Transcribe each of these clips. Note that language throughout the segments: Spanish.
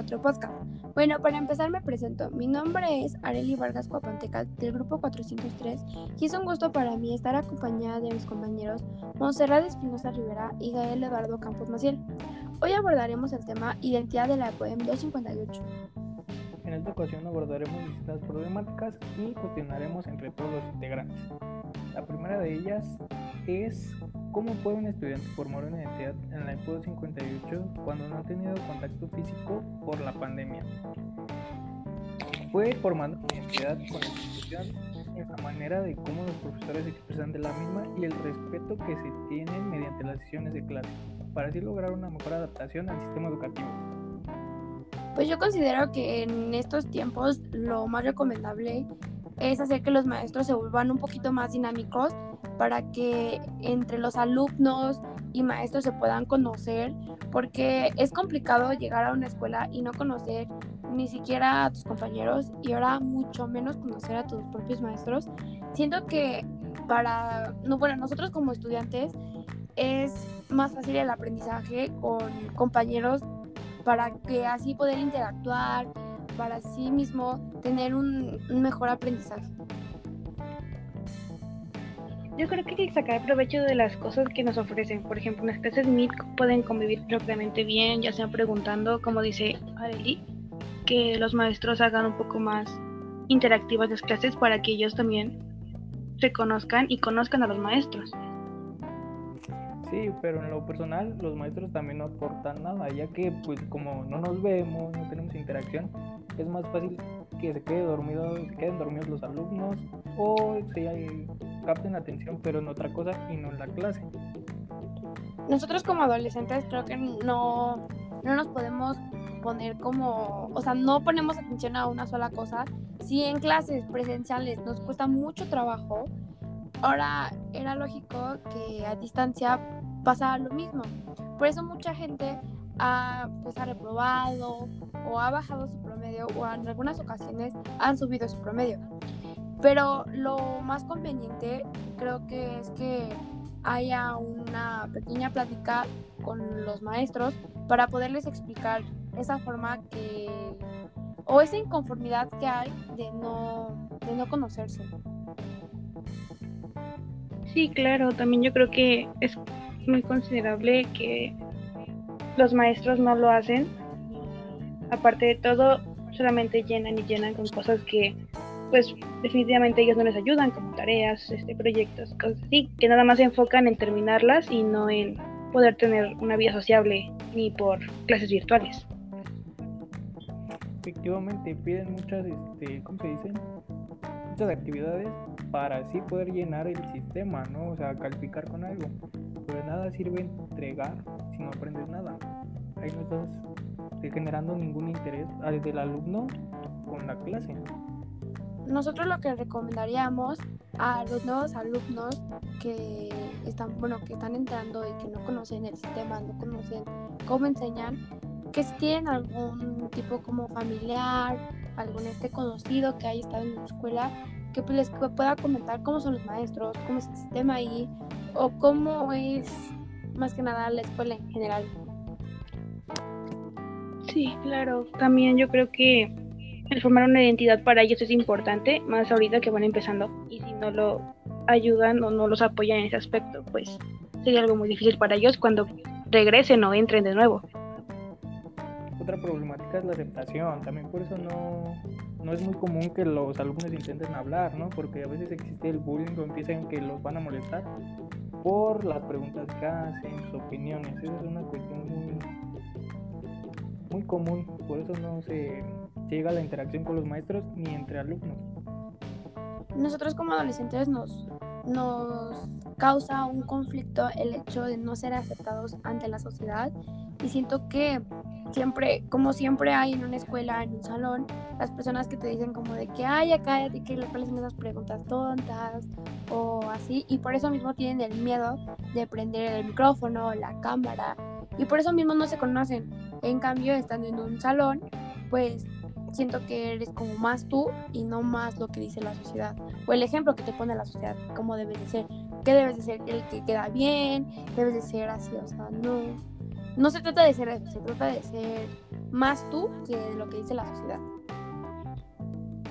otro podcast. Bueno, para empezar me presento. Mi nombre es Areli Vargas Cuapanteca del grupo 403 y es un gusto para mí estar acompañada de mis compañeros Monserrat Espinosa Rivera y Gael Eduardo Campos Maciel. Hoy abordaremos el tema Identidad de la POEM 258. En esta ocasión abordaremos distintas problemáticas y cuestionaremos entre todos los integrantes. La primera de ellas es cómo puede un estudiante formar una identidad en la EPO 58 cuando no ha tenido contacto físico por la pandemia. Puede formando una identidad con la institución en la manera de cómo los profesores expresan de la misma y el respeto que se tienen mediante las sesiones de clase, para así lograr una mejor adaptación al sistema educativo. Pues yo considero que en estos tiempos lo más recomendable es hacer que los maestros se vuelvan un poquito más dinámicos para que entre los alumnos y maestros se puedan conocer, porque es complicado llegar a una escuela y no conocer ni siquiera a tus compañeros y ahora mucho menos conocer a tus propios maestros. Siento que para, no, bueno, nosotros como estudiantes es más fácil el aprendizaje con compañeros para que así poder interactuar, para sí mismo tener un, mejor aprendizaje. Yo creo que hay que sacar provecho de las cosas que nos ofrecen. Por ejemplo, las clases Meet pueden convivir propiamente bien, ya sea preguntando, como dice Areli, que los maestros hagan un poco más interactivas las clases para que ellos también se conozcan y conozcan a los maestros. Sí, pero en lo personal los maestros también no aportan nada, ya que pues como no nos vemos, no tenemos interacción, es más fácil que se quede dormido, se queden dormidos los alumnos o se capten atención pero en otra cosa y no en la clase. Nosotros como adolescentes creo que no, no nos podemos poner como, o sea, no ponemos atención a una sola cosa. Si en clases presenciales nos cuesta mucho trabajo, ahora era lógico que a distancia pasaba lo mismo. Por eso mucha gente ha, pues, ha reprobado o ha bajado su promedio o en algunas ocasiones han subido su promedio. Pero lo más conveniente creo que es que haya una pequeña plática con los maestros para poderles explicar esa forma que o esa inconformidad que hay de no, de no conocerse. Sí, claro, también yo creo que es muy considerable que los maestros no lo hacen. Aparte de todo, solamente llenan y llenan con cosas que pues definitivamente ellos no les ayudan, como tareas, este, proyectos, cosas así, que nada más se enfocan en terminarlas y no en poder tener una vida sociable ni por clases virtuales. Efectivamente, piden muchas, este, ¿cómo se dicen? Muchas actividades para así poder llenar el sistema, ¿no? O sea, calificar con algo. Pero nada sirve entregar si no aprendes nada. Ahí no estás generando ningún interés del alumno con la clase. Nosotros lo que recomendaríamos a los nuevos alumnos que están, bueno, que están entrando y que no conocen el sistema, no conocen cómo enseñan, que si tienen algún tipo como familiar, algún este conocido que haya estado en la escuela, que pues, les pueda comentar cómo son los maestros, cómo es el sistema ahí o cómo es más que nada la escuela en general. Sí, claro. También yo creo que el formar una identidad para ellos es importante, más ahorita que van empezando. Y si no lo ayudan o no los apoyan en ese aspecto, pues sería algo muy difícil para ellos cuando regresen o entren de nuevo otra problemática es la aceptación. También por eso no, no es muy común que los alumnos intenten hablar, ¿no? Porque a veces existe el bullying o empiezan que los van a molestar por las preguntas que hacen, sus opiniones. Esa es una cuestión muy, muy común. Por eso no se, llega a la interacción con los maestros ni entre alumnos. Nosotros como adolescentes nos, nos causa un conflicto el hecho de no ser aceptados ante la sociedad y siento que siempre, como siempre hay en una escuela, en un salón, las personas que te dicen como de que, ay, ya cállate, que le hacen esas preguntas tontas o así, y por eso mismo tienen el miedo de prender el micrófono, la cámara, y por eso mismo no se conocen. En cambio, estando en un salón, pues siento que eres como más tú y no más lo que dice la sociedad o el ejemplo que te pone la sociedad, cómo debes de ser, qué debes de ser el que queda bien, debes de ser así, o sea, no no se trata de ser eso, se trata de ser más tú que lo que dice la sociedad.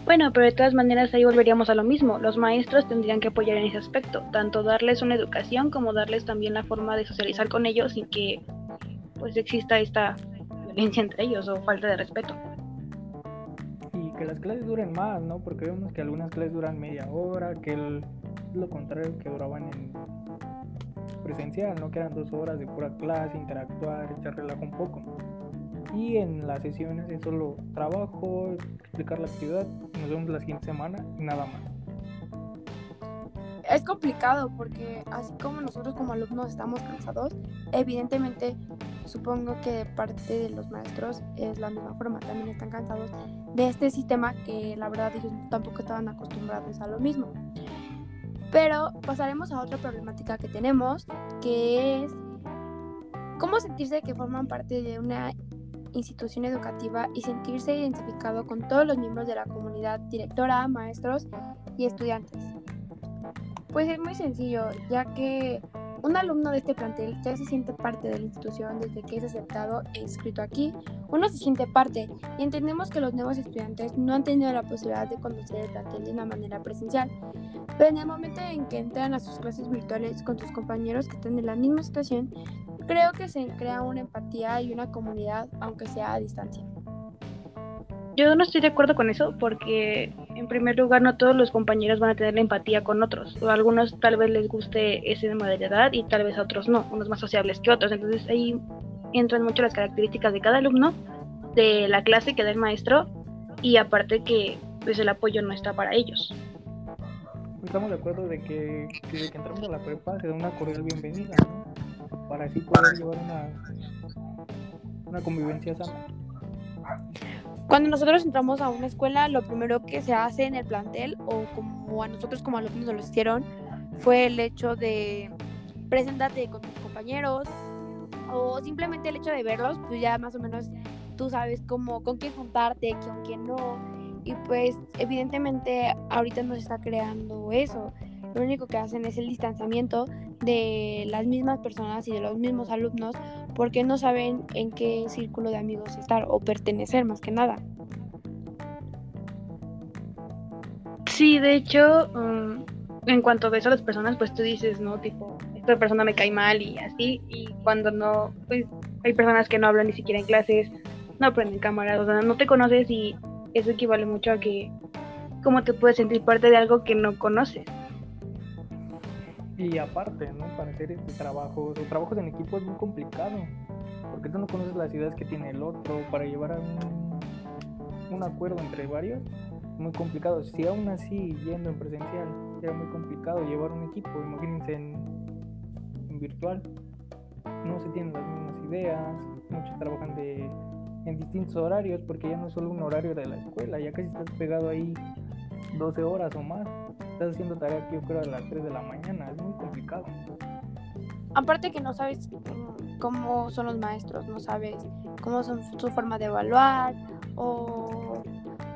Bueno, pero de todas maneras ahí volveríamos a lo mismo. Los maestros tendrían que apoyar en ese aspecto, tanto darles una educación como darles también la forma de socializar con ellos sin que pues exista esta violencia entre ellos o falta de respeto. Que las clases duren más, ¿no? Porque vemos que algunas clases duran media hora, que el, lo contrario que duraban en presencial, ¿no? Que eran dos horas de pura clase, interactuar, echar relajo un poco. Y en las sesiones es solo trabajo, explicar la actividad, nos vemos la siguiente semana y nada más. Es complicado porque así como nosotros como alumnos estamos cansados, evidentemente supongo que parte de los maestros es la misma forma, también están cansados de este sistema que la verdad ellos tampoco estaban acostumbrados a lo mismo. Pero pasaremos a otra problemática que tenemos, que es cómo sentirse que forman parte de una institución educativa y sentirse identificado con todos los miembros de la comunidad, directora, maestros y estudiantes. Pues es muy sencillo, ya que un alumno de este plantel ya se siente parte de la institución desde que es aceptado e inscrito aquí. Uno se siente parte y entendemos que los nuevos estudiantes no han tenido la posibilidad de conocer el plantel de una manera presencial, pero en el momento en que entran a sus clases virtuales con sus compañeros que están en la misma situación, Creo que se crea una empatía y una comunidad, aunque sea a distancia. Yo no estoy de acuerdo con eso porque, en primer lugar, no todos los compañeros van a tener empatía con otros. A algunos tal vez les guste ese de edad y tal vez a otros no, unos más sociables que otros. Entonces ahí entran mucho las características de cada alumno, de la clase que da el maestro y aparte que pues el apoyo no está para ellos. Estamos de acuerdo de que desde que entramos a la prepa se da una cordial bienvenida, para así poder llevar una, una convivencia sana. Cuando nosotros entramos a una escuela, lo primero que se hace en el plantel, o como a nosotros como alumnos nos lo hicieron, fue el hecho de presentarte con tus compañeros, o simplemente el hecho de verlos, pues ya más o menos tú sabes cómo, con quién juntarte, con quién no. Y pues evidentemente ahorita nos está creando eso. Lo único que hacen es el distanciamiento de las mismas personas y de los mismos alumnos porque no saben en qué círculo de amigos estar o pertenecer más que nada. Sí, de hecho, um, en cuanto ves a las personas, pues tú dices, ¿no? Tipo, esta persona me cae mal y así, y cuando no, pues hay personas que no hablan ni siquiera en clases, no aprenden cámaras, o sea, no te conoces y eso equivale mucho a que, ¿cómo te puedes sentir parte de algo que no conoces? Y aparte, ¿no? Para hacer este trabajo, los trabajos en equipo es muy complicado, porque tú no conoces las ideas que tiene el otro, para llevar a un, un acuerdo entre varios, muy complicado. Si aún así, yendo en presencial, era muy complicado llevar un equipo, imagínense en, en virtual, no se tienen las mismas ideas, muchos trabajan de, en distintos horarios, porque ya no es solo un horario de la escuela, ya casi estás pegado ahí 12 horas o más estás haciendo tarea que yo creo a las 3 de la mañana, es muy complicado. Aparte que no sabes cómo son los maestros, no sabes cómo son su forma de evaluar o,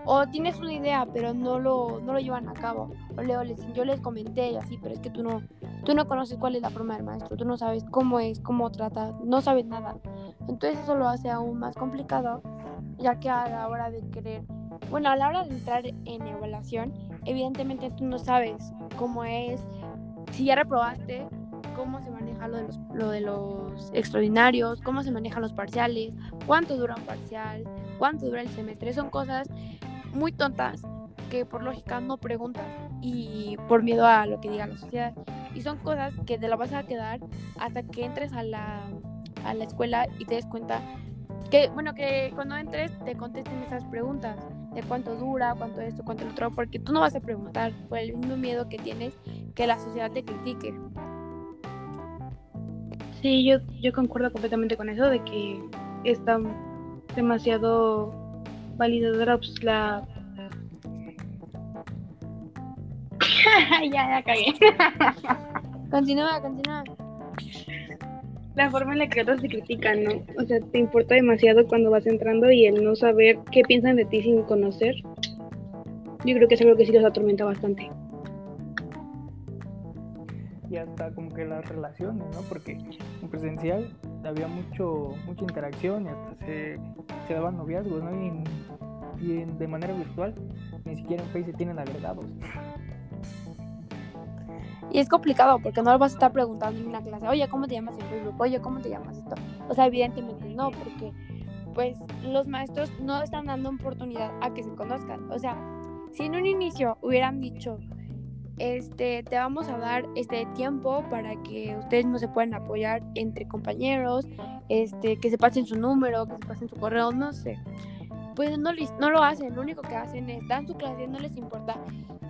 o tienes una idea pero no lo, no lo llevan a cabo. O luego les, yo les comenté así, pero es que tú no, tú no conoces cuál es la forma del maestro, tú no sabes cómo es, cómo trata, no sabes nada. Entonces eso lo hace aún más complicado, ya que a la hora de querer, bueno, a la hora de entrar en evaluación, evidentemente tú no sabes cómo es, si ya reprobaste, cómo se maneja lo de los, lo de los extraordinarios, cómo se manejan los parciales, cuánto dura un parcial, cuánto dura el semestre. Son cosas muy tontas que por lógica no preguntas y por miedo a lo que diga la sociedad. Y son cosas que te la vas a quedar hasta que entres a la, a la escuela y te des cuenta que, bueno, que cuando entres te contesten esas preguntas de cuánto dura, cuánto esto, cuánto el otro, porque tú no vas a preguntar por el mismo miedo que tienes que la sociedad te critique. Sí, yo, yo concuerdo completamente con eso, de que está demasiado validadora pues, la... ya, ya cagué. continúa, continúa la forma en la que otros te critican, ¿no? O sea, te importa demasiado cuando vas entrando y el no saber qué piensan de ti sin conocer. Yo creo que es algo que sí los atormenta bastante. Y hasta como que las relaciones, ¿no? Porque en presencial había mucho mucha interacción y hasta se, se daban noviazgos, ¿no? Y, de manera virtual, ni siquiera en Facebook se tienen agregados. Y es complicado porque no lo vas a estar preguntando en una clase, oye, ¿cómo te llamas en Facebook? Oye, ¿cómo te llamas esto? O sea, evidentemente no, porque pues los maestros no están dando oportunidad a que se conozcan. O sea, si en un inicio hubieran dicho, este, te vamos a dar este tiempo para que ustedes no se puedan apoyar entre compañeros, este, que se pasen su número, que se pasen su correo, no sé. Pues no, no lo hacen, lo único que hacen es dan su clase, no les importa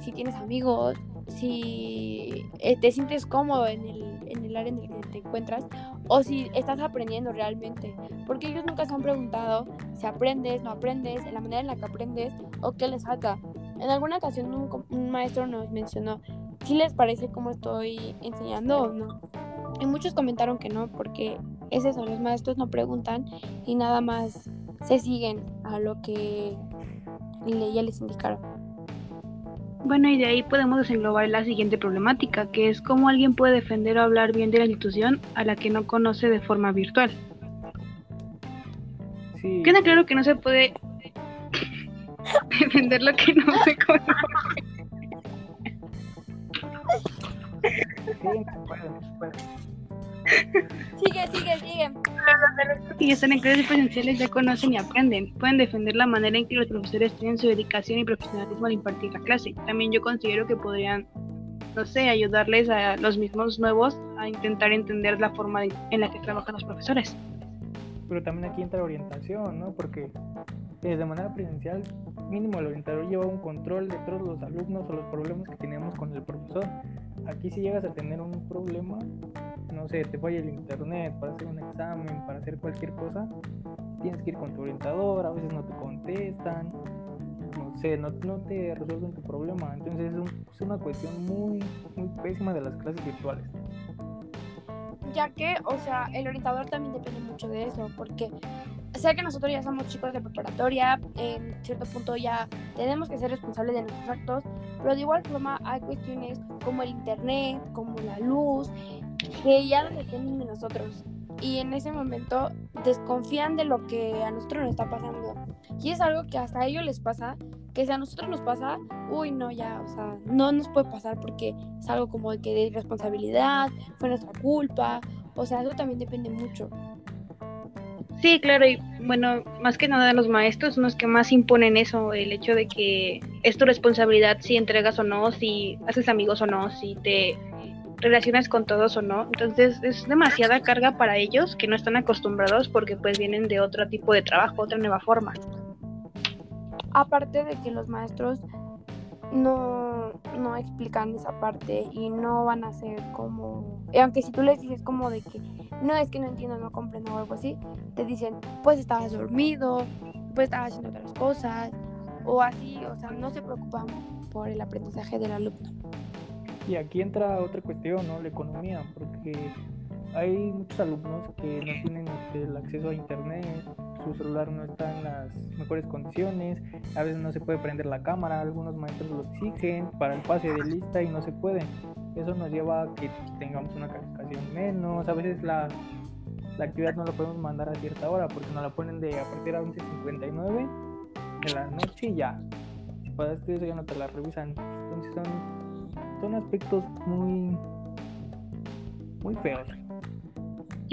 si tienes amigos, si eh, te sientes cómodo en el, en el área en el que te encuentras o si estás aprendiendo realmente. Porque ellos nunca se han preguntado si aprendes, no aprendes, en la manera en la que aprendes o qué les falta. En alguna ocasión un, maestro nos mencionó si les parece cómo estoy enseñando o no. Y muchos comentaron que no, porque es eso, los maestros no preguntan y nada más se siguen a lo que ya les indicaron. Bueno, y de ahí podemos desenglobar la siguiente problemática, que es cómo alguien puede defender o hablar bien de la institución a la que no conoce de forma virtual. Sí. Queda claro que no se puede defender lo que no se conoce. Sigue, sigue, sigue. Y están en clases presenciales ya conocen y aprenden. Pueden defender la manera en que los profesores tienen su dedicación y profesionalismo al impartir la clase. También yo considero que podrían, no sé, ayudarles a los mismos nuevos a intentar entender la forma en la que trabajan los profesores. Pero también aquí entra orientación, ¿no? Porque eh, de manera presencial, mínimo el orientador lleva un control de todos los alumnos o los problemas que tenemos con el profesor. Aquí si llegas a tener un problema, no sé, te falla el internet para hacer un examen, para hacer cualquier cosa, tienes que ir con tu orientador, a veces no te contestan, no sé, no, te resuelven tu problema. Entonces es, es una cuestión muy, muy pésima de las clases virtuales ya que, o sea, el orientador también depende mucho de eso, porque sé que nosotros ya somos chicos de preparatoria, en cierto punto ya tenemos que ser responsables de nuestros actos, pero de igual forma hay cuestiones como el internet, como la luz, que ya no dependen de nosotros. Y en ese momento desconfían de lo que a nosotros nos está pasando. Y es algo que hasta a ellos les pasa, que si a nosotros nos pasa, uy, no, ya, o sea, no nos puede pasar porque es algo como de que de irresponsabilidad, fue nuestra culpa, o sea, eso también depende mucho. Sí, claro, y bueno, más que nada los maestros son los que más imponen eso, el hecho de que es tu responsabilidad si entregas o no, si haces amigos o no, si te relacionas con todos o no. Entonces es demasiada carga para ellos que no están acostumbrados porque pues vienen de otro tipo de trabajo, otra nueva forma. Aparte de que los maestros no, no explican esa parte y no van a ser como... aunque si tú les dices como de que no es que no entiendo, no comprendo o algo así, te dicen, pues estabas dormido, pues estabas haciendo otras cosas o así, o sea, no se preocupan por el aprendizaje del alumno. Y aquí entra otra cuestión, ¿no? La economía, porque hay muchos alumnos que no tienen este, el acceso a internet, su celular no está en las mejores condiciones, a veces no se puede prender la cámara, algunos maestros lo exigen para el pase de lista y no se puede. Eso nos lleva a que tengamos una calificación menos, a veces la, la actividad no la podemos mandar a cierta hora porque nos la ponen de a partir de 11.59 de la noche y ya. Si pagaste eso ya no te la revisan. Entonces son, son aspectos muy, muy feos.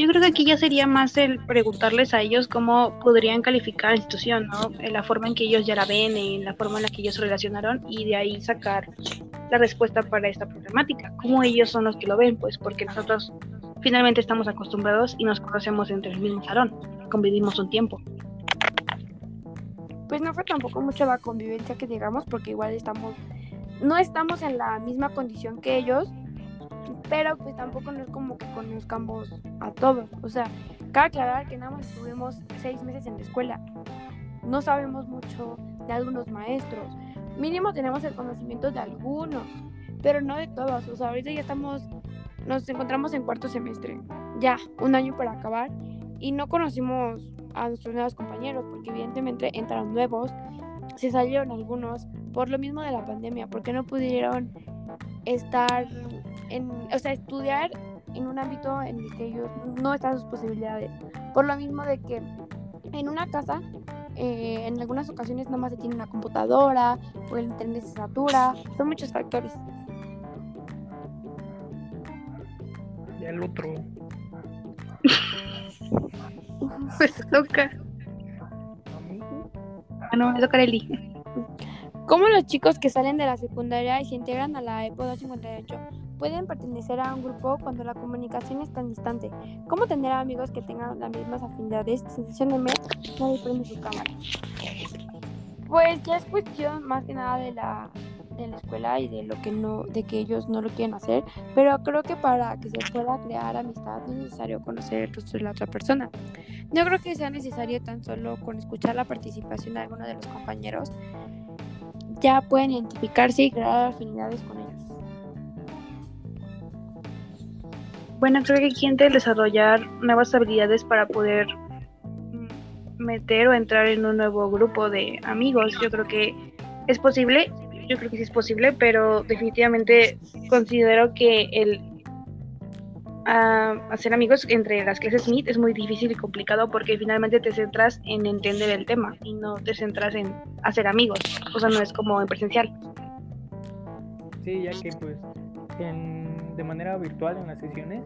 Yo creo que aquí ya sería más el preguntarles a ellos cómo podrían calificar la institución, ¿no? En la forma en que ellos ya la ven, en la forma en la que ellos se relacionaron y de ahí sacar la respuesta para esta problemática. Cómo ellos son los que lo ven, pues porque nosotros finalmente estamos acostumbrados y nos conocemos entre el mismo salón, convivimos un tiempo. Pues no fue tampoco mucho la convivencia que digamos, porque igual estamos, no estamos en la misma condición que ellos, pero pues tampoco no es como que conozcamos a todos. O sea, cabe aclarar que nada más estuvimos seis meses en la escuela. No sabemos mucho de algunos maestros. Mínimo tenemos el conocimiento de algunos, pero no de todos. O sea, ahorita ya estamos, nos encontramos en cuarto semestre, ya, un año para acabar, y no conocimos a nuestros nuevos compañeros, porque evidentemente entraron nuevos, se salieron algunos por lo mismo de la pandemia, porque no pudieron estar en, o sea, estudiar en un ámbito en el que ellos no están sus posibilidades. Por lo mismo de que en una casa, eh, en algunas ocasiones nada más se tiene una computadora o el internet se satura, son muchos factores. Y el otro. Pues toca. Ah, no, me toca Eli. ¿Cómo los chicos que salen de la secundaria y se integran a la EPO 258 pueden pertenecer a un grupo cuando la comunicación es tan distante? ¿Cómo tener amigos que tengan las mismas afinidades? Sensación nadie prende su cámara. Pues ya es cuestión más que nada de la, de la escuela y de lo que no, de que ellos no lo quieren hacer, pero creo que para que se pueda crear amistad es necesario conocer el rostro de la otra persona. No creo que sea necesario tan solo con escuchar la participación de alguno de los compañeros, ya pueden identificarse y crear afinidades con ellos. Bueno, creo que de desarrollar nuevas habilidades para poder mm, meter o entrar en un nuevo grupo de amigos. Yo creo que es posible, yo creo que sí es posible, pero definitivamente considero que el hacer amigos entre las clases MIT es muy difícil y complicado porque finalmente te centras en entender el tema y no te centras en hacer amigos. O sea, no es como en presencial. Sí, ya que pues de manera virtual en las sesiones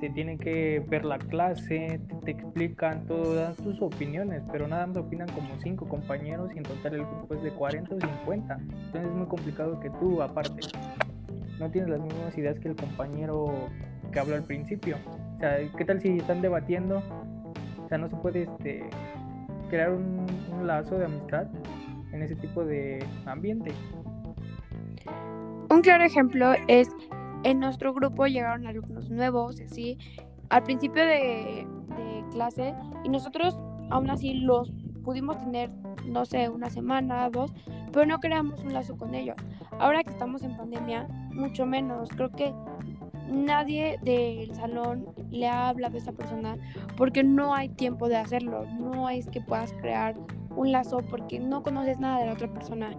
se tiene que ver la clase, te, explican todas tus opiniones, pero nada más opinan como cinco compañeros y en total el grupo es de 40 o 50. Entonces es muy complicado que tú aparte no tienes las mismas ideas que el compañero que habló al principio. O sea, ¿qué tal si están debatiendo? O sea, no se puede este, crear un, lazo de amistad en ese tipo de ambiente. Un claro ejemplo es en nuestro grupo llegaron alumnos nuevos, así, al principio de, de, clase y nosotros aún así los pudimos tener, no sé, una semana, dos, pero no creamos un lazo con ellos. Ahora que estamos en pandemia, mucho menos. Creo que nadie del salón le ha hablado a esa persona porque no hay tiempo de hacerlo. No es que puedas crear un lazo porque no conoces nada de la otra persona.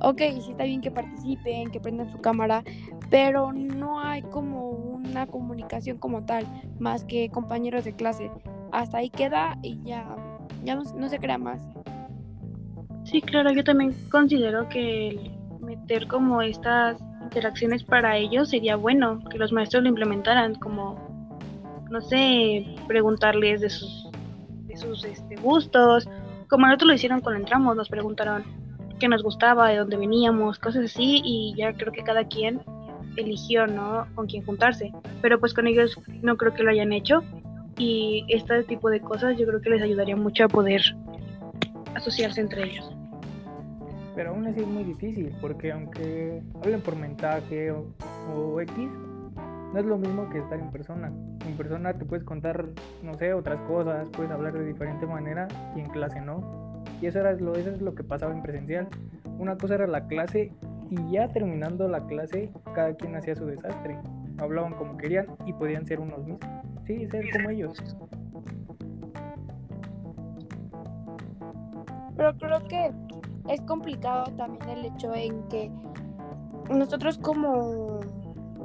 Ok, sí está bien que participen, que prendan su cámara, pero no hay como una comunicación como tal, más que compañeros de clase. Hasta ahí queda y ya, ya no, no se crea más. Sí, claro, yo también considero que meter como estas interacciones para ellos sería bueno que los maestros lo implementaran, como, no sé, preguntarles de sus, de sus este, gustos, como nosotros lo hicieron cuando entramos, nos preguntaron qué nos gustaba, de dónde veníamos, cosas así, y ya creo que cada quien eligió, ¿no? Con quién juntarse, pero pues con ellos no creo que lo hayan hecho, y este tipo de cosas yo creo que les ayudaría mucho a poder asociarse entre ellos pero aún así es muy difícil, porque aunque hablen por mensaje o, X, no es lo mismo que estar en persona. En persona te puedes contar, no sé, otras cosas, puedes hablar de diferente manera y en clase no. Y eso, era lo, eso es lo que pasaba en presencial. Una cosa era la clase y ya terminando la clase, cada quien hacía su desastre. Hablaban como querían y podían ser unos mismos. Sí, ser como ellos. Pero creo que es complicado también el hecho en que nosotros como,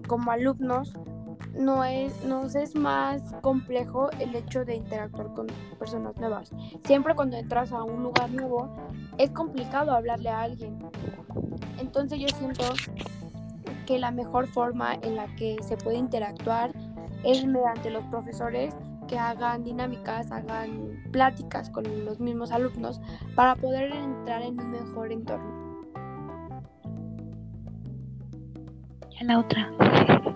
como alumnos no es, nos es más complejo el hecho de interactuar con personas nuevas. Siempre cuando entras a un lugar nuevo es complicado hablarle a alguien. Entonces yo siento que la mejor forma en la que se puede interactuar es mediante los profesores que hagan dinámicas, hagan pláticas con los mismos alumnos para poder entrar en un mejor entorno. Y a la otra.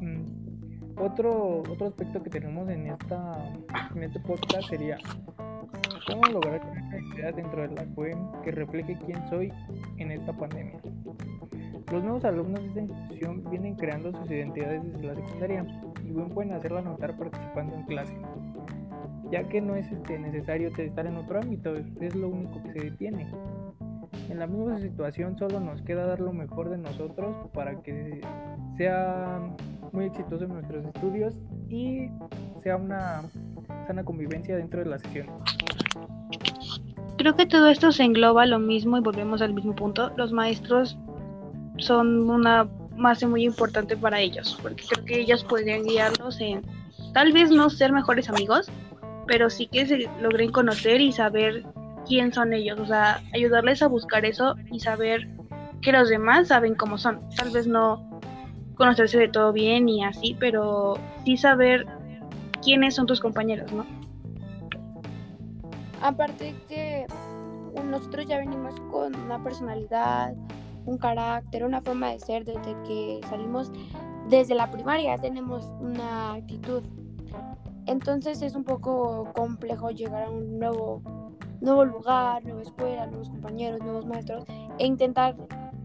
Mm, otro, otro aspecto que tenemos en, esta, en este podcast sería cómo lograr una identidad dentro de la CUEM que refleje quién soy en esta pandemia. Los nuevos alumnos de esta institución vienen creando sus identidades desde la secundaria y bien pueden hacerlo notar participando en clase, ya que no es este, necesario estar en otro ámbito, es lo único que se detiene. En la misma situación solo nos queda dar lo mejor de nosotros para que sea muy exitoso en nuestros estudios y sea una sana convivencia dentro de la sesión. Creo que todo esto se engloba lo mismo y volvemos al mismo punto. Los maestros son una más muy importante para ellos, porque creo que ellos podrían guiarlos en tal vez no ser mejores amigos, pero sí que se logren conocer y saber quién son ellos, o sea, ayudarles a buscar eso y saber que los demás saben cómo son. Tal vez no conocerse de todo bien y así, pero sí saber quiénes son tus compañeros, ¿no? Aparte que nosotros ya venimos con una personalidad, un carácter, una forma de ser desde que salimos desde la primaria, tenemos una actitud. Entonces es un poco complejo llegar a un nuevo, nuevo lugar, nueva escuela, nuevos compañeros, nuevos maestros e intentar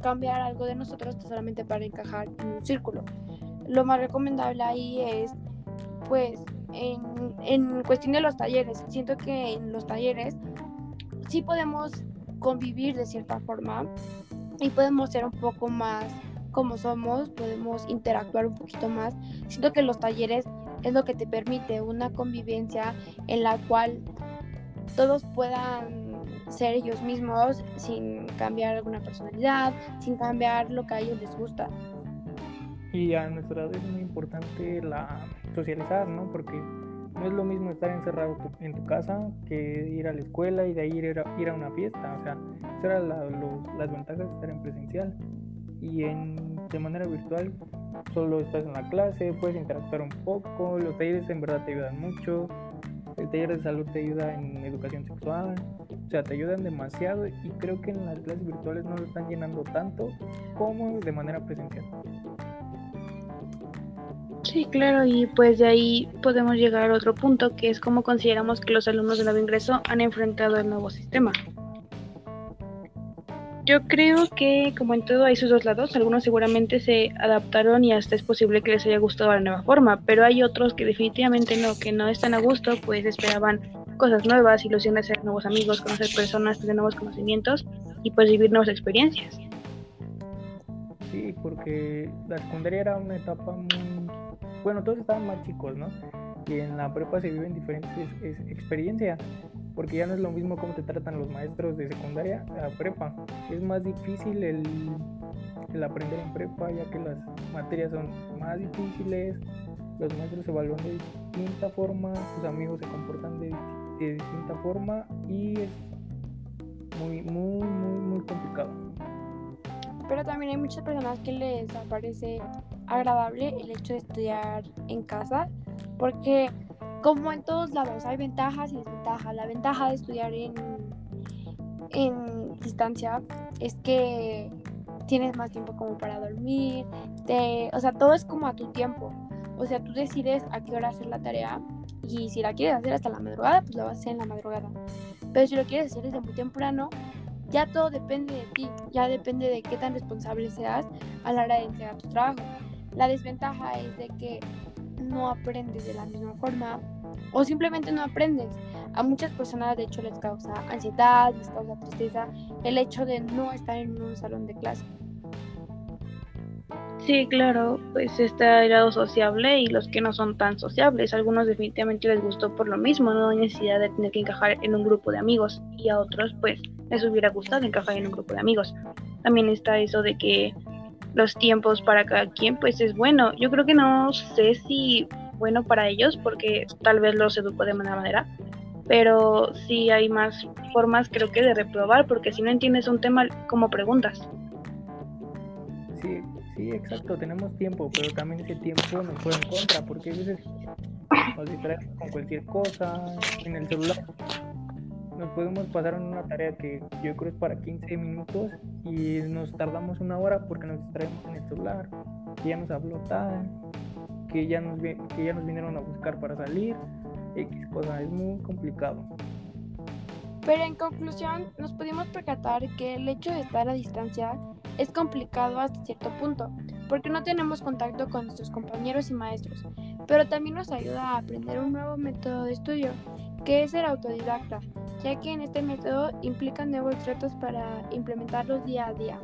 cambiar algo de nosotros solamente para encajar en un círculo. Lo más recomendable ahí es, pues, en, en cuestión de los talleres. Siento que en los talleres sí podemos convivir de cierta forma y podemos ser un poco más como somos, podemos interactuar un poquito más. Siento que los talleres es lo que te permite una convivencia en la cual todos puedan ser ellos mismos sin cambiar alguna personalidad, sin cambiar lo que a ellos les gusta. Y a nuestra edad es muy importante la socializar, ¿no? Porque no es lo mismo estar encerrado en tu casa que ir a la escuela y de ahí ir a, ir a una fiesta. O sea, esas eran las ventajas de estar en presencial. Y en, de manera virtual solo estás en la clase, puedes interactuar un poco, los talleres en verdad te ayudan mucho, el taller de salud te ayuda en educación sexual, o sea, te ayudan demasiado y creo que en las clases virtuales no lo están llenando tanto como de manera presencial. Sí, claro, y pues de ahí podemos llegar a otro punto, que es cómo consideramos que los alumnos de nuevo ingreso han enfrentado el nuevo sistema. Yo creo que, como en todo, hay sus dos lados. Algunos seguramente se adaptaron y hasta es posible que les haya gustado la nueva forma, pero hay otros que definitivamente no, que no están a gusto, pues esperaban cosas nuevas, ilusiones de ser nuevos amigos, conocer personas, tener nuevos conocimientos y pues vivir nuevas experiencias. Sí, porque la secundaria era una etapa muy... Bueno, todos estaban más chicos, ¿no? Y en la prepa se viven diferentes experiencias porque ya no es lo mismo cómo te tratan los maestros de secundaria a prepa. Es más difícil el, el, aprender en prepa, ya que las materias son más difíciles, los maestros se evalúan de distinta forma, tus amigos se comportan de, de distinta forma y es muy, muy, muy, muy complicado. Pero también hay muchas personas que les parece agradable el hecho de estudiar en casa, porque como en todos lados, hay ventajas y desventajas. La ventaja de estudiar en, en distancia es que tienes más tiempo como para dormir, o sea, todo es como a tu tiempo. O sea, tú decides a qué hora hacer la tarea y si la quieres hacer hasta la madrugada, pues la vas a hacer en la madrugada. Pero si lo quieres hacer desde muy temprano, ya todo depende de ti, ya depende de qué tan responsable seas a la hora de entregar tu trabajo. La desventaja es de que no aprendes de la misma forma o simplemente no aprendes. A muchas personas de hecho les causa ansiedad, les causa tristeza el hecho de no estar en un salón de clase. Sí, claro, pues está el lado sociable y los que no son tan sociables. algunos definitivamente les gustó por lo mismo, no hay necesidad de tener que encajar en un grupo de amigos y a otros pues les hubiera gustado encajar en un grupo de amigos. También está eso de que los tiempos para cada quien, pues es bueno. Yo creo que no sé si bueno para ellos porque tal vez los educo de manera manera, pero sí hay más formas creo que de reprobar porque si no entiendes un tema como preguntas. Sí, sí, exacto, tenemos tiempo, pero también ese tiempo nos juega en contra porque a veces nos distraemos con cualquier cosa en el celular nos podemos pasar en una tarea que yo creo es para 15 minutos y nos tardamos una hora porque nos distraemos en el celular, que ya nos habló tal, que ya nos, que ya nos vinieron a buscar para salir, X cosa, es muy complicado. Pero en conclusión, nos pudimos percatar que el hecho de estar a distancia es complicado hasta cierto punto, porque no tenemos contacto con nuestros compañeros y maestros, pero también nos ayuda a aprender un nuevo método de estudio, que es el autodidacta, ya que en este método implican nuevos retos para implementarlos día a día.